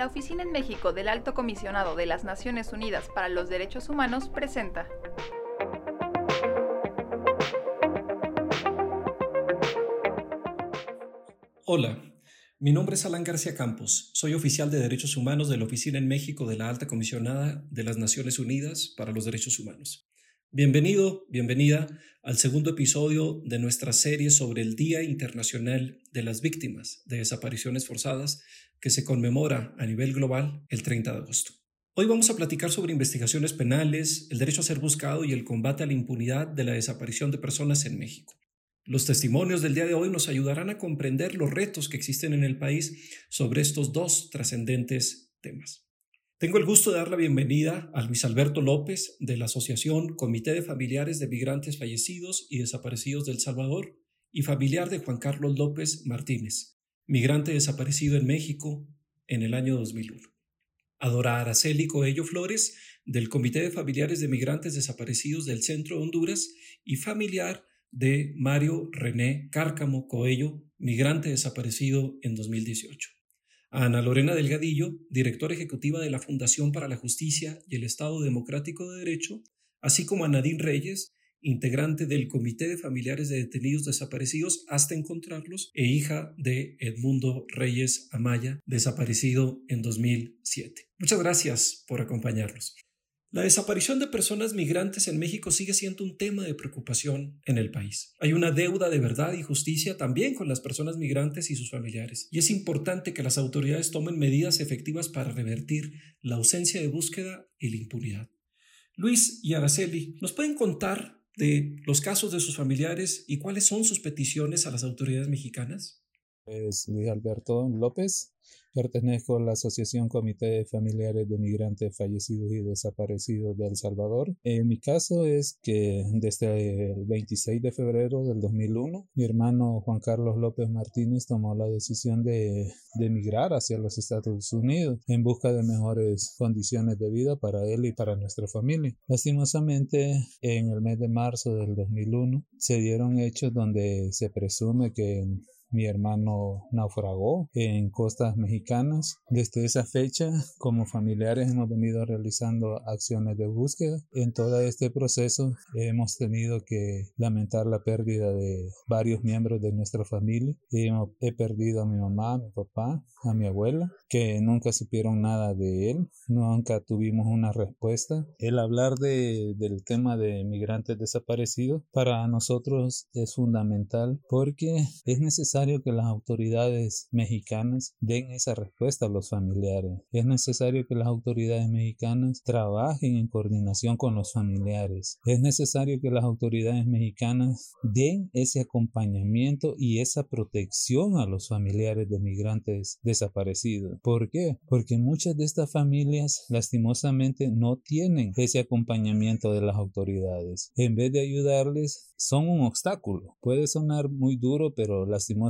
La Oficina en México del Alto Comisionado de las Naciones Unidas para los Derechos Humanos presenta Hola, mi nombre es Alan García Campos, soy oficial de Derechos Humanos de la Oficina en México de la Alta Comisionada de las Naciones Unidas para los Derechos Humanos. Bienvenido, bienvenida al segundo episodio de nuestra serie sobre el Día Internacional de las Víctimas de Desapariciones Forzadas que se conmemora a nivel global el 30 de agosto. Hoy vamos a platicar sobre investigaciones penales, el derecho a ser buscado y el combate a la impunidad de la desaparición de personas en México. Los testimonios del día de hoy nos ayudarán a comprender los retos que existen en el país sobre estos dos trascendentes temas. Tengo el gusto de dar la bienvenida a Luis Alberto López de la Asociación Comité de Familiares de Migrantes Fallecidos y Desaparecidos del Salvador y familiar de Juan Carlos López Martínez, migrante desaparecido en México en el año 2001. Adora Araceli Coello Flores, del Comité de Familiares de Migrantes Desaparecidos del Centro de Honduras y familiar de Mario René Cárcamo Coello, migrante desaparecido en 2018. Ana Lorena Delgadillo, directora ejecutiva de la Fundación para la Justicia y el Estado Democrático de Derecho, así como a Nadine Reyes, integrante del Comité de Familiares de Detenidos Desaparecidos hasta encontrarlos, e hija de Edmundo Reyes Amaya, desaparecido en 2007. Muchas gracias por acompañarnos. La desaparición de personas migrantes en México sigue siendo un tema de preocupación en el país. Hay una deuda de verdad y justicia también con las personas migrantes y sus familiares, y es importante que las autoridades tomen medidas efectivas para revertir la ausencia de búsqueda y la impunidad. Luis y Araceli, ¿nos pueden contar de los casos de sus familiares y cuáles son sus peticiones a las autoridades mexicanas? Es Luis Alberto López, pertenezco a la Asociación Comité de Familiares de Migrantes Fallecidos y Desaparecidos de El Salvador. En mi caso es que desde el 26 de febrero del 2001, mi hermano Juan Carlos López Martínez tomó la decisión de, de emigrar hacia los Estados Unidos en busca de mejores condiciones de vida para él y para nuestra familia. Lastimosamente, en el mes de marzo del 2001 se dieron hechos donde se presume que mi hermano naufragó en costas mexicanas. Desde esa fecha, como familiares, hemos venido realizando acciones de búsqueda. En todo este proceso hemos tenido que lamentar la pérdida de varios miembros de nuestra familia. He perdido a mi mamá, a mi papá, a mi abuela, que nunca supieron nada de él, nunca tuvimos una respuesta. El hablar de, del tema de migrantes desaparecidos para nosotros es fundamental porque es necesario que las autoridades mexicanas den esa respuesta a los familiares. Es necesario que las autoridades mexicanas trabajen en coordinación con los familiares. Es necesario que las autoridades mexicanas den ese acompañamiento y esa protección a los familiares de migrantes desaparecidos. ¿Por qué? Porque muchas de estas familias lastimosamente no tienen ese acompañamiento de las autoridades. En vez de ayudarles, son un obstáculo. Puede sonar muy duro, pero lastimosamente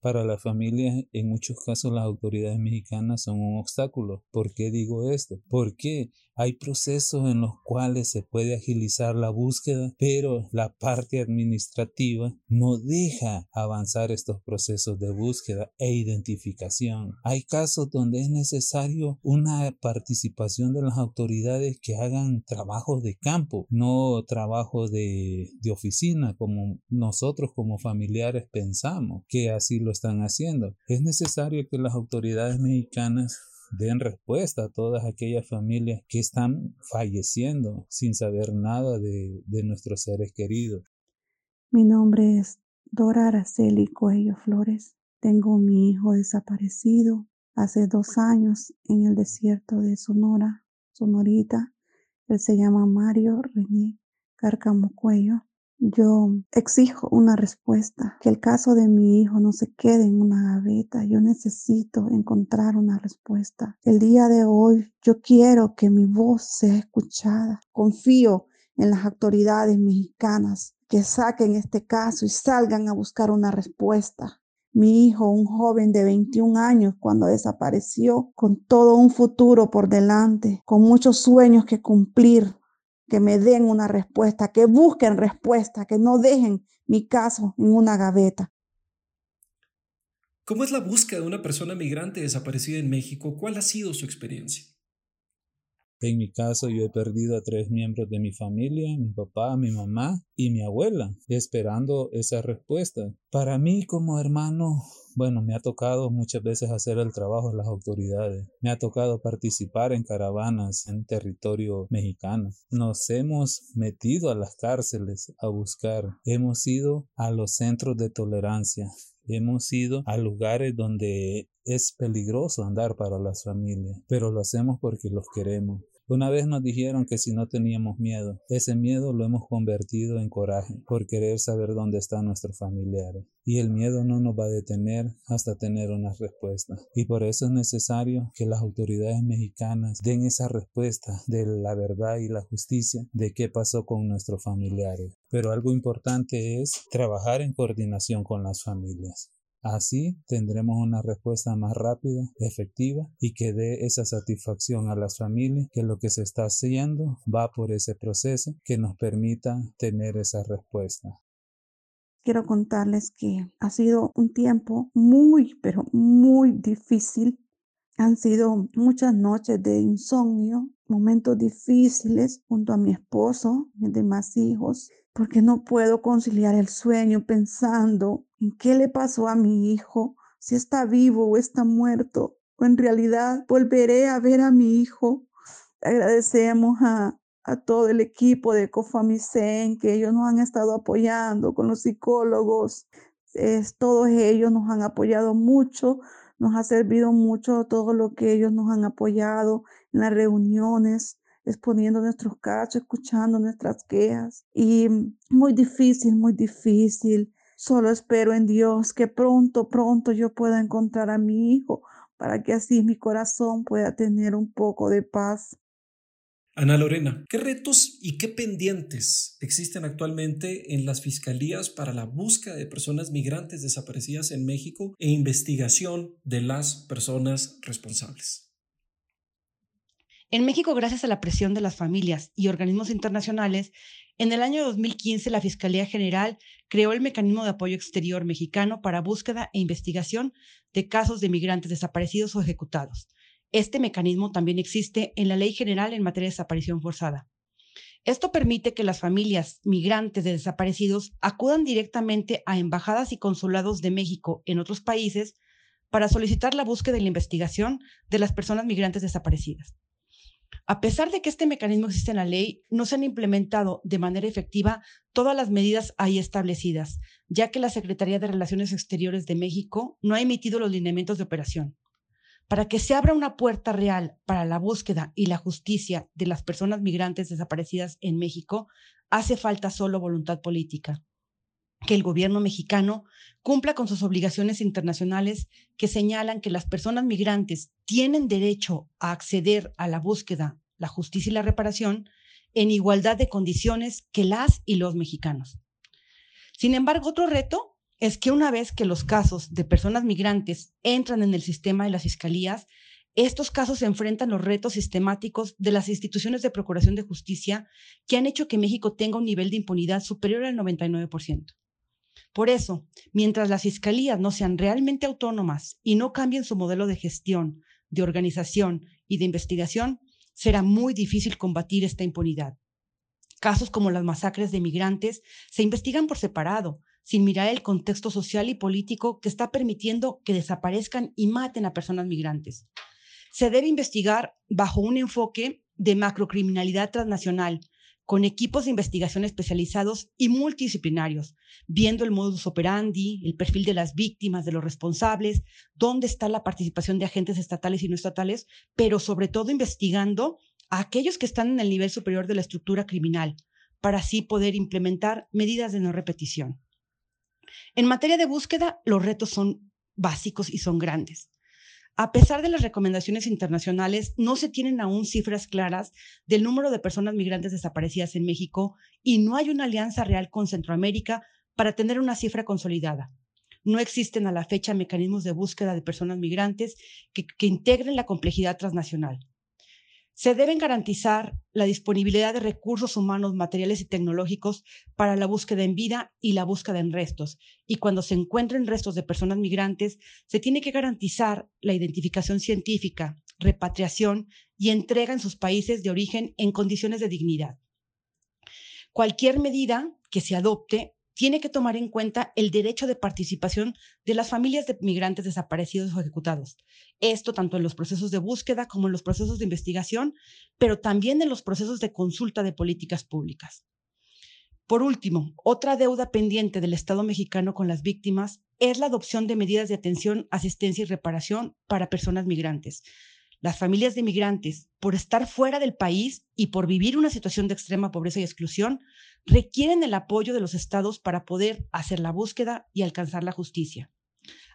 para las familias, en muchos casos las autoridades mexicanas son un obstáculo. ¿Por qué digo esto? Porque hay procesos en los cuales se puede agilizar la búsqueda, pero la parte administrativa no deja avanzar estos procesos de búsqueda e identificación. Hay casos donde es necesario una participación de las autoridades que hagan trabajos de campo, no trabajo de, de oficina como nosotros como familiares pensamos que así lo están haciendo. Es necesario que las autoridades mexicanas den respuesta a todas aquellas familias que están falleciendo sin saber nada de, nuestros seres queridos. Mi nombre es Dora Araceli Coello Flores. Tengo mi hijo desaparecido hace dos años en el desierto de Sonora, Sonorita. Él se llama Mario René Cárcamo Cuello. Yo exijo una respuesta, que el caso de mi hijo no se quede en una gaveta. Yo necesito encontrar una respuesta. El día de hoy yo quiero que mi voz sea escuchada. Confío en las autoridades mexicanas que saquen este caso y salgan a buscar una respuesta. Mi hijo, un joven de 21 años, cuando desapareció, con todo un futuro por delante, con muchos sueños que cumplir, que me den una respuesta, que busquen respuesta, que no dejen mi caso en una gaveta. ¿Cómo es la búsqueda de una persona migrante desaparecida en México? ¿Cuál ha sido su experiencia? En mi caso, yo he perdido a tres miembros de mi familia, mi papá, mi mamá y mi abuela, esperando esa respuesta. Para mí como hermano, bueno, me ha tocado muchas veces hacer el trabajo de las autoridades. Me ha tocado participar en caravanas en territorio mexicano. Nos hemos metido a las cárceles a buscar. Hemos ido a los centros de tolerancia. Hemos ido a lugares donde es peligroso andar para las familias, pero lo hacemos porque los queremos. Una vez nos dijeron que si no teníamos miedo, ese miedo lo hemos convertido en coraje por querer saber dónde están nuestros familiares. Y el miedo no nos va a detener hasta tener una respuesta. Y por eso es necesario que las autoridades mexicanas den esa respuesta de la verdad y la justicia de qué pasó con nuestros familiares. Pero algo importante es trabajar en coordinación con las familias. Así tendremos una respuesta más rápida, efectiva y que dé esa satisfacción a las familias que lo que se está haciendo va por ese proceso que nos permita tener esa respuesta. Quiero contarles que ha sido un tiempo muy, pero muy difícil. Han sido muchas noches de insomnio, momentos difíciles junto a mi esposo, mis demás hijos, porque no puedo conciliar el sueño pensando en qué le pasó a mi hijo, si está vivo o está muerto, o en realidad volveré a ver a mi hijo. Agradecemos a, todo el equipo de Cofamicen que ellos nos han estado apoyando con los psicólogos. Es, todos ellos nos han apoyado mucho, nos ha servido mucho todo lo que ellos nos han apoyado en las reuniones exponiendo nuestros casos, escuchando nuestras quejas. Y muy difícil, muy difícil. Solo espero en Dios que pronto, pronto yo pueda encontrar a mi hijo para que así mi corazón pueda tener un poco de paz. Ana Lorena, ¿qué retos y qué pendientes existen actualmente en las fiscalías para la búsqueda de personas migrantes desaparecidas en México e investigación de las personas responsables? En México, gracias a la presión de las familias y organismos internacionales, en el año 2015 la Fiscalía General creó el Mecanismo de Apoyo Exterior Mexicano para búsqueda e investigación de casos de migrantes desaparecidos o ejecutados. Este mecanismo también existe en la Ley General en materia de desaparición forzada. Esto permite que las familias migrantes de desaparecidos acudan directamente a embajadas y consulados de México en otros países para solicitar la búsqueda y la investigación de las personas migrantes desaparecidas. A pesar de que este mecanismo existe en la ley, no se han implementado de manera efectiva todas las medidas ahí establecidas, ya que la Secretaría de Relaciones Exteriores de México no ha emitido los lineamientos de operación. Para que se abra una puerta real para la búsqueda y la justicia de las personas migrantes desaparecidas en México, hace falta solo voluntad política que el gobierno mexicano cumpla con sus obligaciones internacionales que señalan que las personas migrantes tienen derecho a acceder a la búsqueda, la justicia y la reparación en igualdad de condiciones que las y los mexicanos. Sin embargo, otro reto es que una vez que los casos de personas migrantes entran en el sistema de las fiscalías, estos casos se enfrentan los retos sistemáticos de las instituciones de procuración de justicia que han hecho que México tenga un nivel de impunidad superior al 99%. Por eso, mientras las fiscalías no sean realmente autónomas y no cambien su modelo de gestión, de organización y de investigación, será muy difícil combatir esta impunidad. Casos como las masacres de migrantes se investigan por separado, sin mirar el contexto social y político que está permitiendo que desaparezcan y maten a personas migrantes. Se debe investigar bajo un enfoque de macrocriminalidad transnacional, con equipos de investigación especializados y multidisciplinarios, viendo el modus operandi, el perfil de las víctimas, de los responsables, dónde está la participación de agentes estatales y no estatales, pero sobre todo investigando a aquellos que están en el nivel superior de la estructura criminal, para así poder implementar medidas de no repetición. En materia de búsqueda, los retos son básicos y son grandes. A pesar de las recomendaciones internacionales, no se tienen aún cifras claras del número de personas migrantes desaparecidas en México y no hay una alianza real con Centroamérica para tener una cifra consolidada. No existen a la fecha mecanismos de búsqueda de personas migrantes que, integren la complejidad transnacional. Se deben garantizar la disponibilidad de recursos humanos, materiales y tecnológicos para la búsqueda en vida y la búsqueda en restos. Y cuando se encuentren restos de personas migrantes, se tiene que garantizar la identificación científica, repatriación y entrega en sus países de origen en condiciones de dignidad. Cualquier medida que se adopte tiene que tomar en cuenta el derecho de participación de las familias de migrantes desaparecidos o ejecutados. Esto tanto en los procesos de búsqueda como en los procesos de investigación, pero también en los procesos de consulta de políticas públicas. Por último, otra deuda pendiente del Estado mexicano con las víctimas es la adopción de medidas de atención, asistencia y reparación para personas migrantes, las familias de migrantes, por estar fuera del país y por vivir una situación de extrema pobreza y exclusión, requieren el apoyo de los estados para poder hacer la búsqueda y alcanzar la justicia.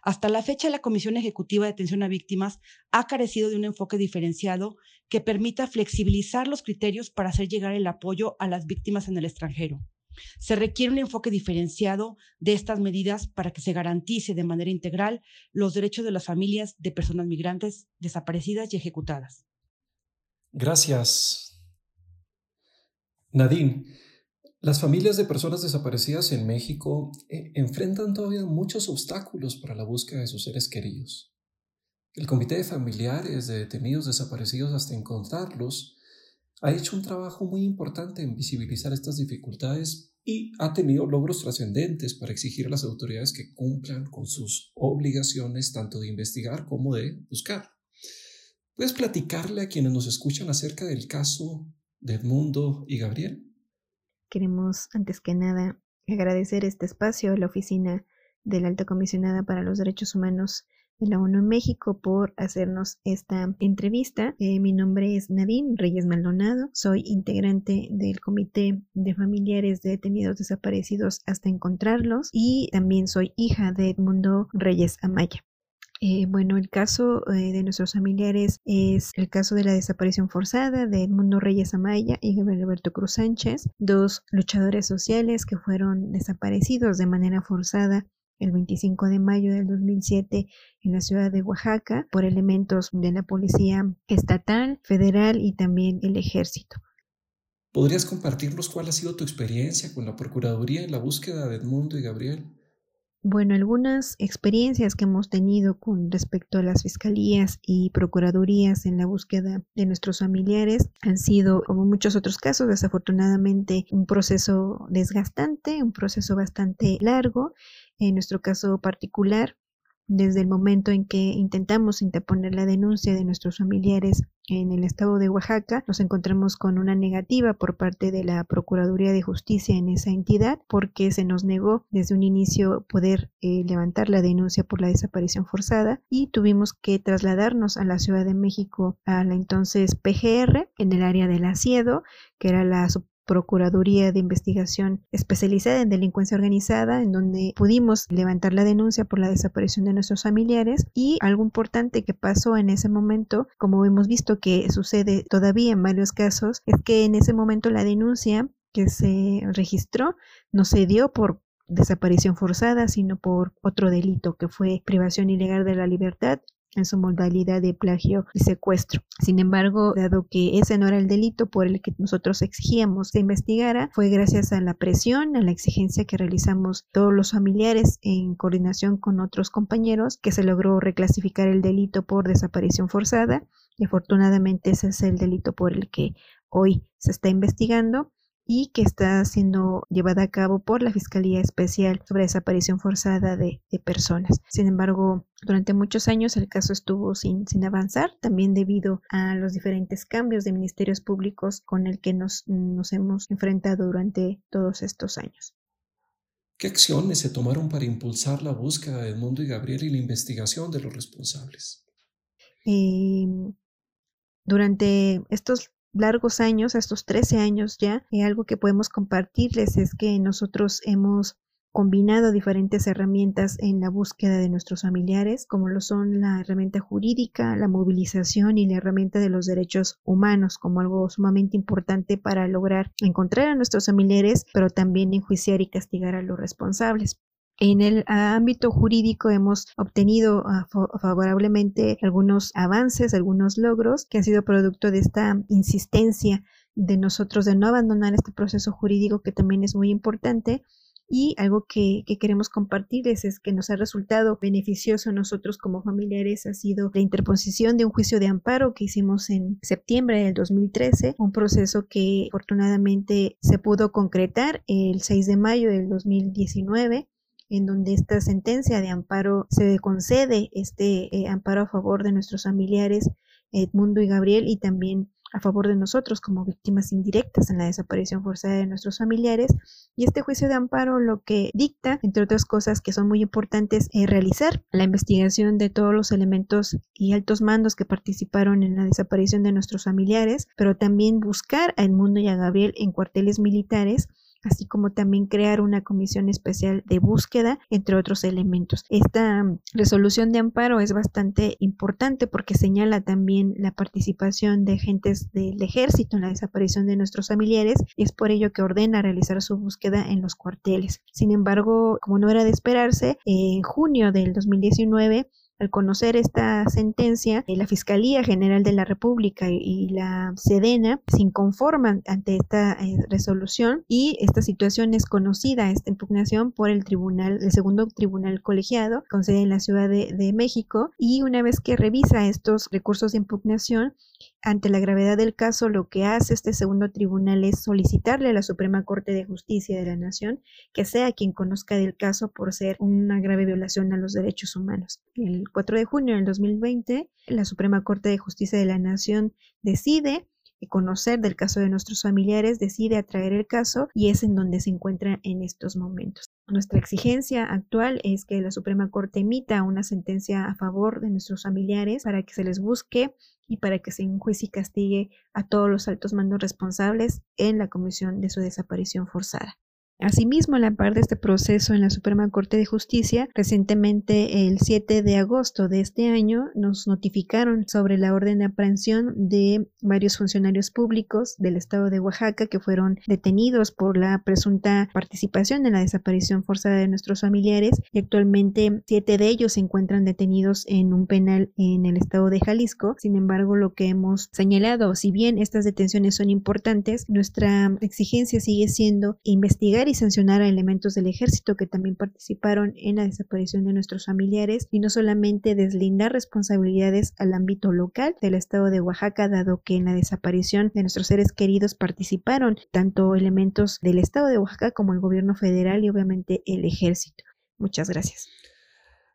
Hasta la fecha, la Comisión Ejecutiva de Atención a Víctimas ha carecido de un enfoque diferenciado que permita flexibilizar los criterios para hacer llegar el apoyo a las víctimas en el extranjero. Se requiere un enfoque diferenciado de estas medidas para que se garantice de manera integral los derechos de las familias de personas migrantes desaparecidas y ejecutadas. Gracias. Nadine, las familias de personas desaparecidas en México eh, enfrentan todavía muchos obstáculos para la búsqueda de sus seres queridos. El Comité de Familiares de Detenidos Desaparecidos hasta encontrarlos ha hecho un trabajo muy importante en visibilizar estas dificultades y ha tenido logros trascendentes para exigir a las autoridades que cumplan con sus obligaciones tanto de investigar como de buscar. ¿Puedes platicarle a quienes nos escuchan acerca del caso de Edmundo y Gabriel? Queremos, antes que nada, agradecer este espacio a la Oficina de la Alta Comisionada para los Derechos Humanos de la ONU en México por hacernos esta entrevista. Eh, mi nombre es Nadine Reyes Maldonado, soy integrante del Comité de Familiares de Detenidos Desaparecidos hasta encontrarlos y también soy hija de Edmundo Reyes Amaya. Eh, bueno, el caso eh, de nuestros familiares es el caso de la desaparición forzada de Edmundo Reyes Amaya y Gabriel Alberto Cruz Sánchez, dos luchadores sociales que fueron desaparecidos de manera forzada el 25 de mayo del 2007 en la ciudad de Oaxaca por elementos de la policía estatal, federal y también el ejército. ¿Podrías compartirnos cuál ha sido tu experiencia con la Procuraduría en la búsqueda de Edmundo y Gabriel? Bueno, algunas experiencias que hemos tenido con respecto a las fiscalías y procuradurías en la búsqueda de nuestros familiares han sido, como muchos otros casos, desafortunadamente un proceso desgastante, un proceso bastante largo. En nuestro caso particular, desde el momento en que intentamos interponer la denuncia de nuestros familiares en el estado de Oaxaca, nos encontramos con una negativa por parte de la Procuraduría de Justicia en esa entidad porque se nos negó desde un inicio poder eh, levantar la denuncia por la desaparición forzada y tuvimos que trasladarnos a la Ciudad de México a la entonces PGR en el área del Asiedo, que era la Procuraduría de Investigación especializada en delincuencia organizada, en donde pudimos levantar la denuncia por la desaparición de nuestros familiares y algo importante que pasó en ese momento, como hemos visto que sucede todavía en varios casos, es que en ese momento la denuncia que se registró no se dio por desaparición forzada, sino por otro delito que fue privación ilegal de la libertad en su modalidad de plagio y secuestro. Sin embargo, dado que ese no era el delito por el que nosotros exigíamos se investigara, fue gracias a la presión, a la exigencia que realizamos todos los familiares en coordinación con otros compañeros que se logró reclasificar el delito por desaparición forzada y afortunadamente ese es el delito por el que hoy se está investigando y que está siendo llevada a cabo por la Fiscalía Especial sobre Desaparición Forzada de, personas. Sin embargo, durante muchos años el caso estuvo sin, sin avanzar, también debido a los diferentes cambios de ministerios públicos con el que nos, nos hemos enfrentado durante todos estos años. ¿Qué acciones se tomaron para impulsar la búsqueda de Edmundo y Gabriel y la investigación de los responsables? Em, durante estos largos años, estos 13 años ya, y algo que podemos compartirles es que nosotros hemos combinado diferentes herramientas en la búsqueda de nuestros familiares, como lo son la herramienta jurídica, la movilización y la herramienta de los derechos humanos, como algo sumamente importante para lograr encontrar a nuestros familiares, pero también enjuiciar y castigar a los responsables. En el ámbito jurídico hemos obtenido ah, favorablemente algunos avances, algunos logros que han sido producto de esta insistencia de nosotros de no abandonar este proceso jurídico que también es muy importante. Y algo que, queremos compartirles es que nos ha resultado beneficioso a nosotros como familiares ha sido la interposición de un juicio de amparo que hicimos en septiembre del 2013, un proceso que afortunadamente se pudo concretar el 6 de mayo del 2019 en donde esta sentencia de amparo se concede este eh, amparo a favor de nuestros familiares Edmundo y Gabriel y también a favor de nosotros como víctimas indirectas en la desaparición forzada de nuestros familiares. Y este juicio de amparo lo que dicta, entre otras cosas que son muy importantes, es realizar la investigación de todos los elementos y altos mandos que participaron en la desaparición de nuestros familiares, pero también buscar a Edmundo y a Gabriel en cuarteles militares así como también crear una comisión especial de búsqueda, entre otros elementos. Esta mm, resolución de amparo es bastante importante porque señala también la participación de agentes del ejército en la desaparición de nuestros familiares y es por ello que ordena realizar su búsqueda en los cuarteles. Sin embargo, como no era de esperarse, en junio del 2019 al conocer esta sentencia, eh, la Fiscalía General de la República y la Sedena se inconforman ante esta eh, resolución y esta situación es conocida, esta impugnación, por el tribunal, el segundo tribunal colegiado, con sede en la Ciudad de, de México, y una vez que revisa estos recursos de impugnación, ante la gravedad del caso, lo que hace este segundo tribunal es solicitarle a la Suprema Corte de Justicia de la Nación que sea quien conozca del caso por ser una grave violación a los derechos humanos. El 4 de junio del 2020, la Suprema Corte de Justicia de la Nación decide conocer del caso de nuestros familiares, decide atraer el caso y es en donde se encuentra en estos momentos. Nuestra exigencia actual es que la Suprema Corte emita una sentencia a favor de nuestros familiares para que se les busque y para que se enjuicie y castigue a todos los altos mandos responsables en la comisión de su desaparición forzada. Asimismo, a la par de este proceso en la Suprema Corte de Justicia, recientemente el 7 de agosto de este año nos notificaron sobre la orden de aprehensión de varios funcionarios públicos del estado de Oaxaca que fueron detenidos por la presunta participación en la desaparición forzada de nuestros familiares y actualmente siete de ellos se encuentran detenidos en un penal en el estado de Jalisco. Sin embargo, lo que hemos señalado, si bien estas detenciones son importantes, nuestra exigencia sigue siendo investigar sancionar a elementos del ejército que también participaron en la desaparición de nuestros familiares y no solamente deslindar responsabilidades al ámbito local del estado de Oaxaca, dado que en la desaparición de nuestros seres queridos participaron tanto elementos del estado de Oaxaca como el gobierno federal y obviamente el ejército. Muchas gracias.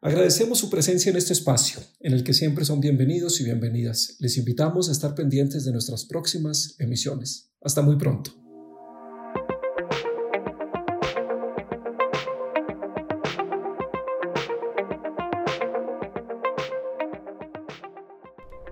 Agradecemos su presencia en este espacio, en el que siempre son bienvenidos y bienvenidas. Les invitamos a estar pendientes de nuestras próximas emisiones. Hasta muy pronto.